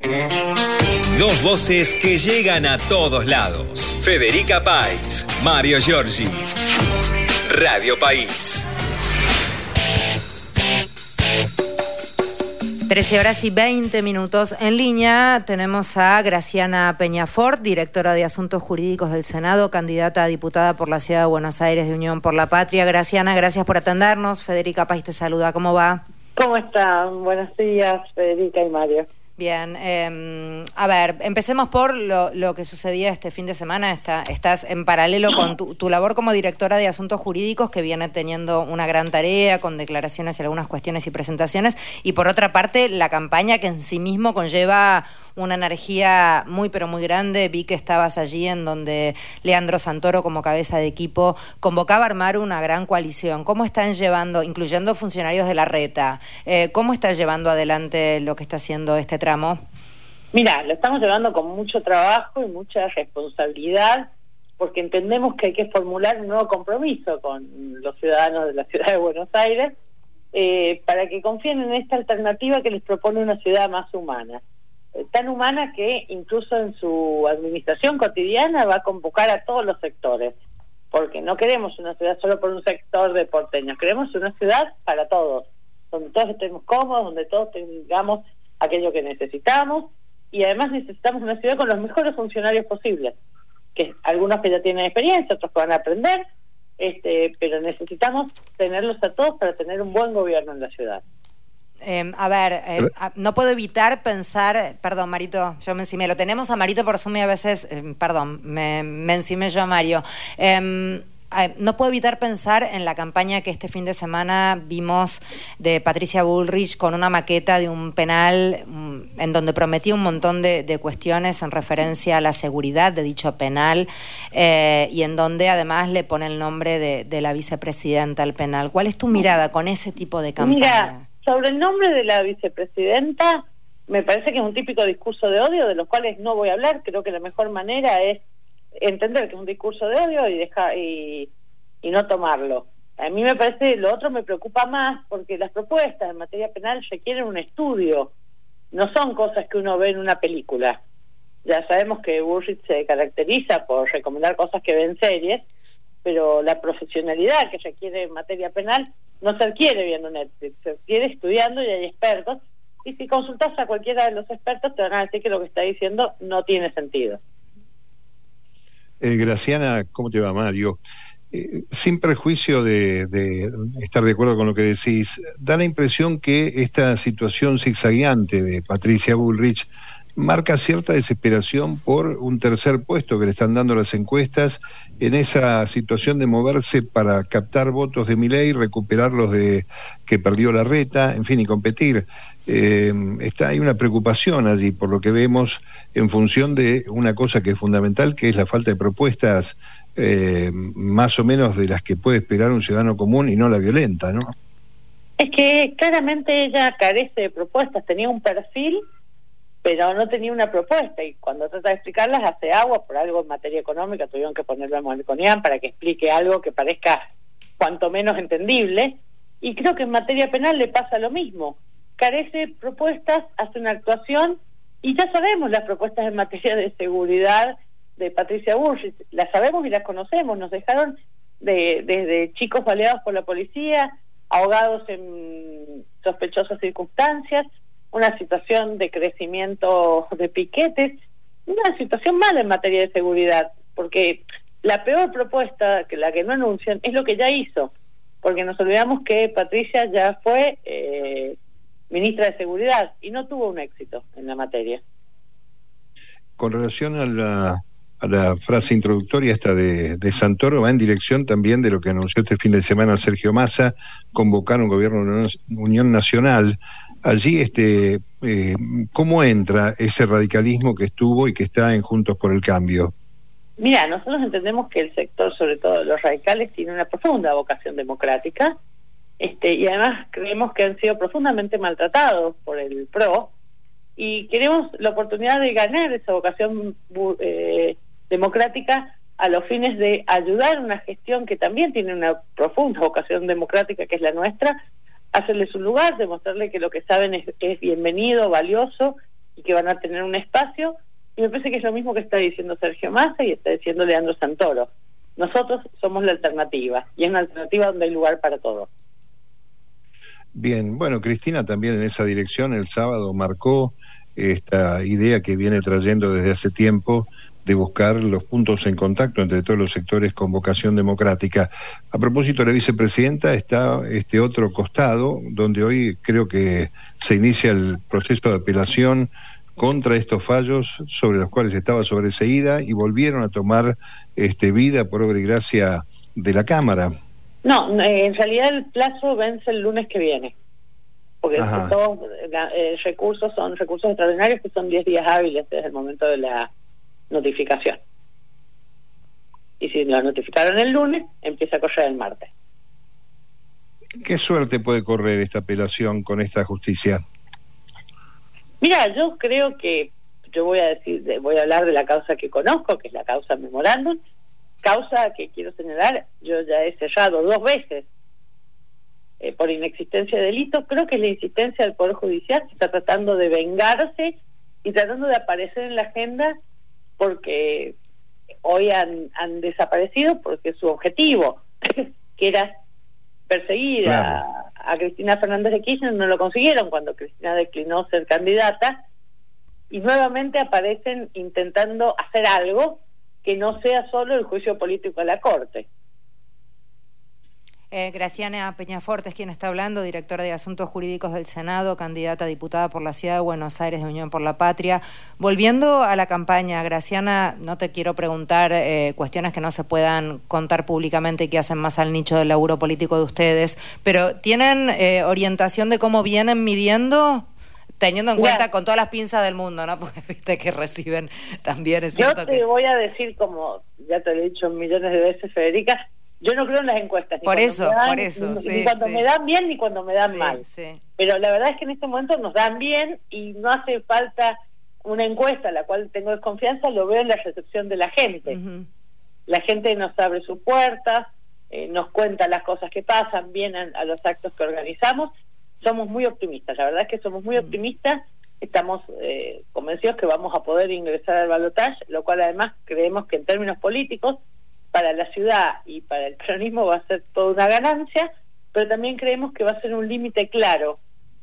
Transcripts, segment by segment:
Dos voces que llegan a todos lados. Federica País, Mario Giorgi. Radio País. 13 horas y 20 minutos. En línea tenemos a Graciana Peñafort, directora de Asuntos Jurídicos del Senado, candidata a diputada por la Ciudad de Buenos Aires de Unión por la Patria. Graciana, gracias por atendernos. Federica País te saluda. ¿Cómo va? ¿Cómo están? Buenos días, Federica y Mario. Bien, eh, a ver, empecemos por lo, lo, que sucedía este fin de semana. Está, estás en paralelo con tu, tu, labor como directora de asuntos jurídicos, que viene teniendo una gran tarea con declaraciones y algunas cuestiones y presentaciones, y por otra parte, la campaña que en sí mismo conlleva una energía muy pero muy grande. Vi que estabas allí en donde Leandro Santoro como cabeza de equipo convocaba a armar una gran coalición. ¿Cómo están llevando, incluyendo funcionarios de la reta, eh, cómo está llevando adelante lo que está haciendo este tramo? Mira, lo estamos llevando con mucho trabajo y mucha responsabilidad porque entendemos que hay que formular un nuevo compromiso con los ciudadanos de la ciudad de Buenos Aires eh, para que confíen en esta alternativa que les propone una ciudad más humana tan humana que incluso en su administración cotidiana va a convocar a todos los sectores, porque no queremos una ciudad solo por un sector de porteños, queremos una ciudad para todos, donde todos estemos cómodos, donde todos tengamos aquello que necesitamos y además necesitamos una ciudad con los mejores funcionarios posibles, que algunos que ya tienen experiencia, otros que van a aprender, este, pero necesitamos tenerlos a todos para tener un buen gobierno en la ciudad. Eh, a ver, eh, no puedo evitar pensar, perdón, Marito, yo me encimé, lo tenemos a Marito por Zoom y a veces, eh, perdón, me, me, encimé yo a Mario. Em, no puedo evitar pensar en la campaña que este fin de semana vimos de Patricia Bullrich con una maqueta de un penal mm, en donde prometía un montón de, de, cuestiones en referencia a la seguridad de dicho penal eh, y en donde además le pone el nombre de, de, la vicepresidenta al penal. ¿Cuál es tu mirada con ese tipo de campaña? Mira. Sobre el nombre de la vicepresidenta, me parece que es un típico discurso de odio de los cuales no voy a hablar. Creo que la mejor manera es entender que es un discurso de odio y y, y no tomarlo. A mí me parece, lo otro me preocupa más porque las propuestas en materia penal requieren un estudio, no son cosas que uno ve en una película. Ya sabemos que Burrich se caracteriza por recomendar cosas que ven series, pero la profesionalidad que requiere en materia penal no se adquiere viendo Netflix, se adquiere estudiando y hay expertos. Y si consultas a cualquiera de los expertos, te van a decir que lo que está diciendo no tiene sentido. Eh, Graciana, ¿cómo te va, Mario? Eh, sin perjuicio de, de, estar de acuerdo con lo que decís, da la impresión que esta situación zigzagueante de Patricia Bullrich marca cierta desesperación por un tercer puesto que le están dando las encuestas en esa situación de moverse para captar votos de Milei, recuperar los de que perdió la reta, en fin, y competir. Eh, está hay una preocupación allí por lo que vemos en función de una cosa que es fundamental, que es la falta de propuestas eh, más o menos de las que puede esperar un ciudadano común y no la violenta, ¿no? Es que claramente ella carece de propuestas, tenía un perfil pero no tenía una propuesta y cuando trata de explicarlas hace agua por algo en materia económica, tuvieron que ponerlo a Moniconian para que explique algo que parezca cuanto menos entendible. Y creo que en materia penal le pasa lo mismo, carece propuestas, hace una actuación y ya sabemos las propuestas en materia de seguridad de Patricia Bullrich, las sabemos y las conocemos, nos dejaron de, desde chicos baleados por la policía, ahogados en sospechosas circunstancias, una situación de crecimiento de piquetes, una situación mala en materia de seguridad, porque la peor propuesta, que la que no anuncian, es lo que ya hizo, porque nos olvidamos que Patricia ya fue eh, ministra de Seguridad y no tuvo un éxito en la materia. Con relación a la, a la frase introductoria esta de, de, Santoro, va en dirección también de lo que anunció este fin de semana Sergio Massa, convocar un gobierno de unión nacional allí este eh, cómo entra ese radicalismo que estuvo y que está en Juntos por el Cambio. Mira, nosotros entendemos que el sector, sobre todo los radicales, tiene una profunda vocación democrática, este, y además creemos que han sido profundamente maltratados por el PRO, y queremos la oportunidad de ganar esa vocación eh, democrática a los fines de ayudar a una gestión que también tiene una profunda vocación democrática, que es la nuestra, hacerle su lugar, demostrarle que lo que saben es, bienvenido, valioso y que van a tener un espacio. Y me parece que es lo mismo que está diciendo Sergio Massa y está diciendo Leandro Santoro. Nosotros somos la alternativa y es una alternativa donde hay lugar para todos. Bien, bueno, Cristina también en esa dirección el sábado marcó esta idea que viene trayendo desde hace tiempo de buscar los puntos en contacto entre todos los sectores con vocación democrática. A propósito de la vicepresidenta, está este otro costado, donde hoy creo que se inicia el proceso de apelación contra estos fallos sobre los cuales estaba sobreseída y volvieron a tomar este, vida por obra y gracia de la Cámara. No, en realidad el plazo vence el lunes que viene, porque todos eh, recursos son recursos extraordinarios que son 10 días hábiles desde el momento de la notificación. Y si lo notificaron el lunes, empieza a correr el martes. ¿Qué suerte puede correr esta apelación con esta justicia? Mira, yo creo que yo voy a decir, voy a hablar de la causa que conozco, que es la causa memorándum, causa que quiero señalar, yo ya he cerrado dos veces eh, por inexistencia de delitos, creo que es la insistencia del Poder Judicial que está tratando de vengarse y tratando de aparecer en la agenda porque hoy han, han desaparecido porque su objetivo, que era perseguir a, Cristina Fernández de Kirchner, no lo consiguieron cuando Cristina declinó ser candidata y nuevamente aparecen intentando hacer algo que no sea solo el juicio político a la Corte. Eh, Graciana Peñaforte es quien está hablando, directora de Asuntos Jurídicos del Senado, candidata a diputada por la Ciudad de Buenos Aires de Unión por la Patria. Volviendo a la campaña, Graciana, no te quiero preguntar eh, cuestiones que no se puedan contar públicamente y que hacen más al nicho del laburo político de ustedes, pero ¿tienen eh, orientación de cómo vienen midiendo? Teniendo en cuenta con todas las pinzas del mundo, ¿no? Porque viste que reciben también. Es Yo te voy a decir, como ya te he dicho millones de veces, Federica, yo no creo en las encuestas. por eso, por eso. Ni, cuando me dan bien ni cuando me dan mal. Pero la verdad es que en este momento nos dan bien y no hace falta una encuesta la cual tengo desconfianza, lo veo en la recepción de la gente. La gente nos abre sus puertas, eh, nos cuenta las cosas que pasan, vienen a, los actos que organizamos. Somos muy optimistas, la verdad es que somos muy optimistas. Estamos eh, convencidos que vamos a poder ingresar al balotaje, lo cual además creemos que en términos políticos para la ciudad y para el peronismo va a ser toda una ganancia, pero también creemos que va a ser un límite claro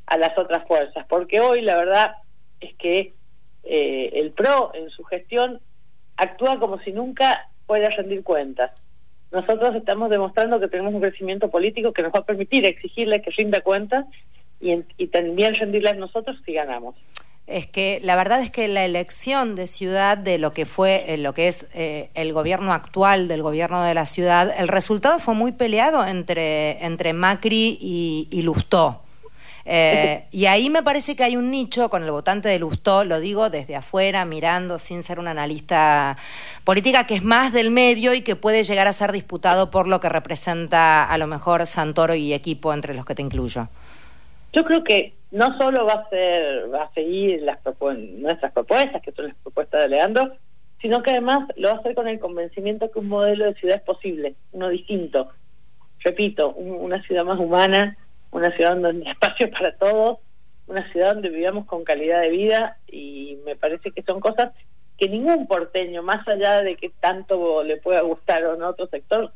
a las otras fuerzas, porque hoy la verdad es que eh, el PRO en su gestión actúa como si nunca fuera a rendir cuentas. Nosotros estamos demostrando que tenemos un crecimiento político que nos va a permitir exigirle que rinda cuentas y, y también rendirlas nosotros si ganamos es que la verdad es que la elección de ciudad de lo que fue eh, lo que es eh, el gobierno actual del gobierno de la ciudad el resultado fue muy peleado entre entre Macri y, y Lustó eh, y ahí me parece que hay un nicho con el votante de Lustó, lo digo desde afuera, mirando, sin ser un analista política, que es más del medio y que puede llegar a ser disputado por lo que representa a lo mejor Santoro y equipo entre los que te incluyo. Yo creo que no solo va a ser, va a seguir las nuestras propuestas, que son las propuestas de Leandro, sino que además lo va a hacer con el convencimiento que un modelo de ciudad es posible, uno distinto. Repito, una ciudad más humana, una ciudad donde hay espacio para todos, una ciudad donde vivamos con calidad de vida y me parece que son cosas que ningún porteño, más allá de que tanto le pueda gustar o no otro sector,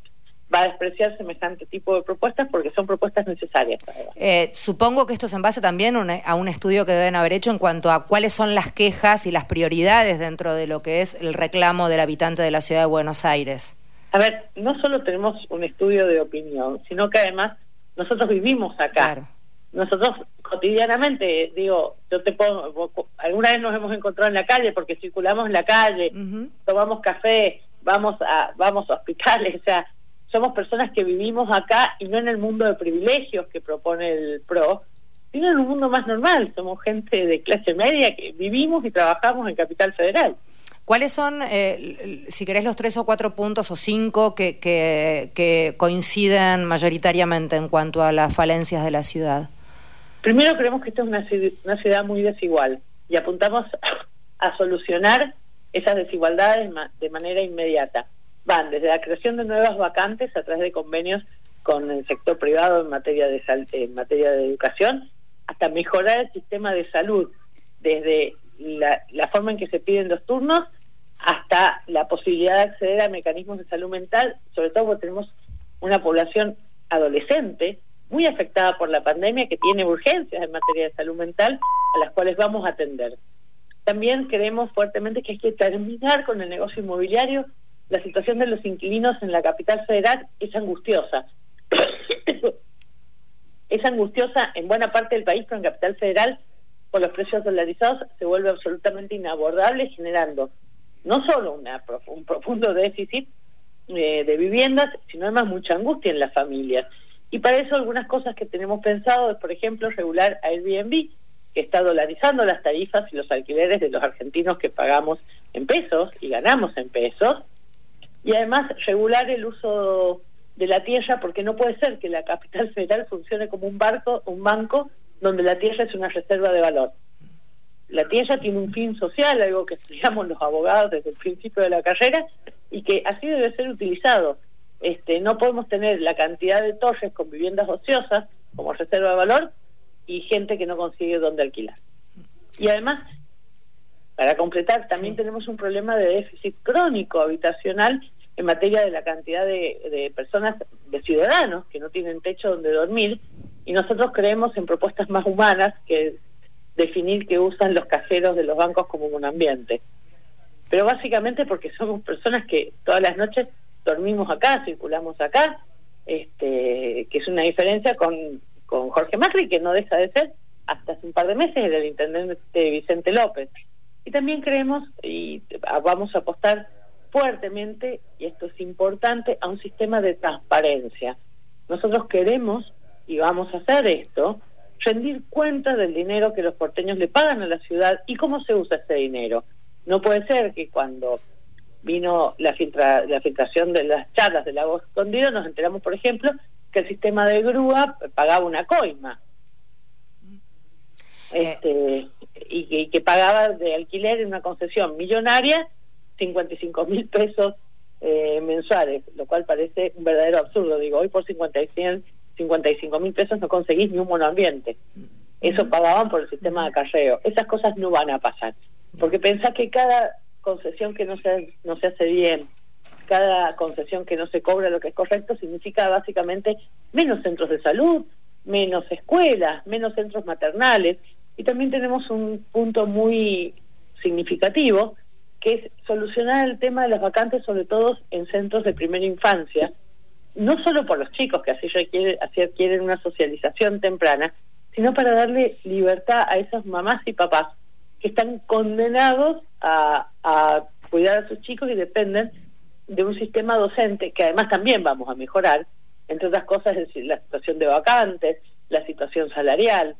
va a despreciar semejante tipo de propuestas porque son propuestas necesarias. Eh, supongo que esto es en base también a un estudio que deben haber hecho en cuanto a cuáles son las quejas y las prioridades dentro de lo que es el reclamo del habitante de la ciudad de Buenos Aires. A ver, no solo tenemos un estudio de opinión, sino que además nosotros vivimos acá. Nosotros cotidianamente, digo, yo te puedo, alguna vez nos hemos encontrado en la calle porque circulamos en la calle, tomamos café, vamos a vamos a hospitales, o sea, somos personas que vivimos acá y no en el mundo de privilegios que propone el PRO, sino en un mundo más normal. Somos gente de clase media que vivimos y trabajamos en Capital Federal. ¿Cuáles son, eh, si querés, los tres o cuatro puntos o cinco que, que, coinciden mayoritariamente en cuanto a las falencias de la ciudad? Primero creemos que esta es una, una ciudad muy desigual y apuntamos a solucionar esas desigualdades de manera inmediata van desde la creación de nuevas vacantes a través de convenios con el sector privado en materia de en materia de educación hasta mejorar el sistema de salud desde la, la forma en que se piden los turnos hasta la posibilidad de acceder a mecanismos de salud mental, sobre todo porque tenemos una población adolescente muy afectada por la pandemia que tiene urgencias en materia de salud mental a las cuales vamos a atender. También creemos fuertemente que hay que terminar con el negocio inmobiliario. La situación de los inquilinos en la capital federal es angustiosa. es angustiosa en buena parte del país, pero en capital federal, por los precios dolarizados, se vuelve absolutamente inabordable, generando no solo una, un profundo déficit eh, de viviendas, sino además mucha angustia en las familias. Y para eso algunas cosas que tenemos pensado es, por ejemplo, regular Airbnb, que está dolarizando las tarifas y los alquileres de los argentinos que pagamos en pesos y ganamos en pesos. Y además regular el uso de la tierra, porque no puede ser que la capital federal funcione como un barco, un banco, donde la tierra es una reserva de valor. La tierra tiene un fin social, algo que estudiamos los abogados desde el principio de la carrera, y que así debe ser utilizado. Este, no podemos tener la cantidad de torres con viviendas ociosas como reserva de valor y gente que no consigue dónde alquilar. Y además, para completar, también tenemos un problema de déficit crónico habitacional en materia de la cantidad de, de personas, de ciudadanos que no tienen techo donde dormir, y nosotros creemos en propuestas más humanas que definir que usan los cajeros de los bancos como un ambiente pero básicamente porque somos personas que todas las noches dormimos acá, circulamos acá, este, que es una diferencia con, con Jorge Macri, que no deja de ser, hasta hace un par de meses, el intendente Vicente López. Y también creemos, y vamos a apostar fuertemente, y esto es importante, a un sistema de transparencia. Nosotros queremos, y vamos a hacer esto, rendir cuenta del dinero que los porteños le pagan a la ciudad y cómo se usa ese dinero. No puede ser que cuando vino la, filtra, la filtración de las charlas del lago escondido nos enteramos, por ejemplo, que el sistema de grúa pagaba una coima. Eh. Este, y, que, pagaba de alquiler en una concesión millonaria 55 mil pesos eh, mensuales, lo cual parece un verdadero absurdo. Digo, hoy por 55 mil pesos no conseguís ni un monoambiente. Eso pagaban por el sistema de carreo. Esas cosas no van a pasar. Porque pensás que cada concesión que no se, no se hace bien, cada concesión que no se cobra lo que es correcto, significa básicamente menos centros de salud, menos escuelas, menos centros maternales. Y también tenemos un punto muy significativo, que es solucionar el tema de las vacantes, sobre todo en centros de primera infancia, no solo por los chicos, que así, así adquieren una socialización temprana, sino para darle libertad a esas mamás y papás que están condenados a, cuidar a sus chicos y dependen de un sistema docente que además también vamos a mejorar, entre otras cosas, es decir, la situación de vacantes, la situación salarial.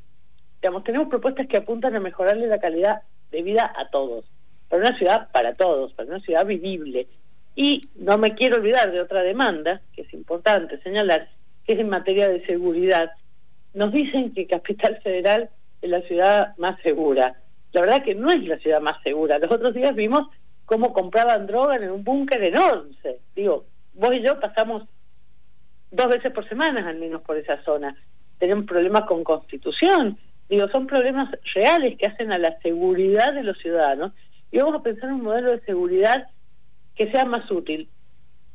Digamos, tenemos propuestas que apuntan a mejorarle la calidad de vida a todos, para una ciudad para todos, para una ciudad vivible. Y no me quiero olvidar de otra demanda, que es importante señalar, que es en materia de seguridad. Nos dicen que Capital Federal es la ciudad más segura la verdad que no es la ciudad más segura. Los otros días vimos cómo compraban droga en un búnker enorme. Digo, vos y yo pasamos dos veces por semana al menos por esa zona. Tenemos problemas con constitución. Digo, son problemas reales que hacen a la seguridad de los ciudadanos. Y vamos a pensar en un modelo de seguridad que sea más útil.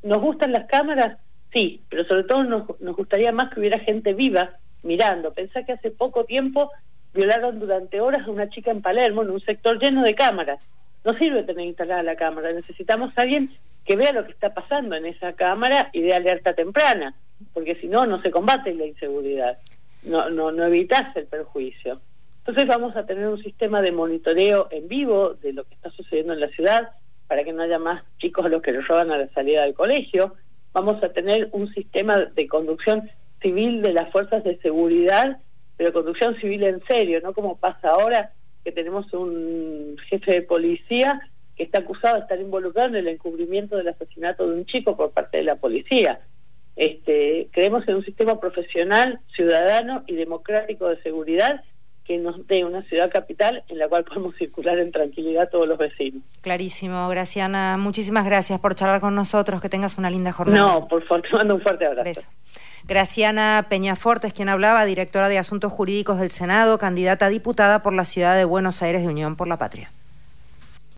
¿Nos gustan las cámaras? Sí, pero sobre todo nos, nos gustaría más que hubiera gente viva mirando. Pensá que hace poco tiempo violaron durante horas a una chica en Palermo, en un sector lleno de cámaras. No sirve tener instalada la cámara, necesitamos a alguien que vea lo que está pasando en esa cámara y de alerta temprana, porque si no, no se combate la inseguridad, no, no, no evitas el perjuicio. Entonces vamos a tener un sistema de monitoreo en vivo de lo que está sucediendo en la ciudad para que no haya más chicos a los que les roban a la salida del colegio. Vamos a tener un sistema de conducción civil de las fuerzas de seguridad pero conducción civil en serio, no como pasa ahora que tenemos un jefe de policía que está acusado de estar involucrado en el encubrimiento del asesinato de un chico por parte de la policía. Este, creemos en un sistema profesional, ciudadano y democrático de seguridad que nos dé una ciudad capital en la cual podemos circular en tranquilidad todos los vecinos. Clarísimo, Graciana. Muchísimas gracias por charlar con nosotros. Que tengas una linda jornada. No, por favor, te mando un fuerte abrazo. Graciana Peñaforte es quien hablaba, directora de Asuntos Jurídicos del Senado, candidata a diputada por la ciudad de Buenos Aires de Unión por la Patria.